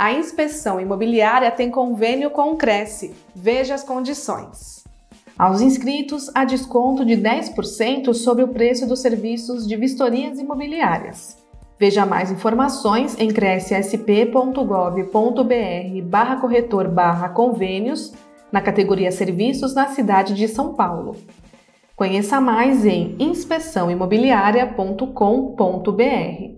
A inspeção imobiliária tem convênio com o Cresce. Veja as condições. Aos inscritos, há desconto de 10% sobre o preço dos serviços de vistorias imobiliárias. Veja mais informações em crescsp.gov.br barra corretor barra convênios na categoria Serviços na cidade de São Paulo. Conheça mais em inspeçãoimobiliaria.com.br.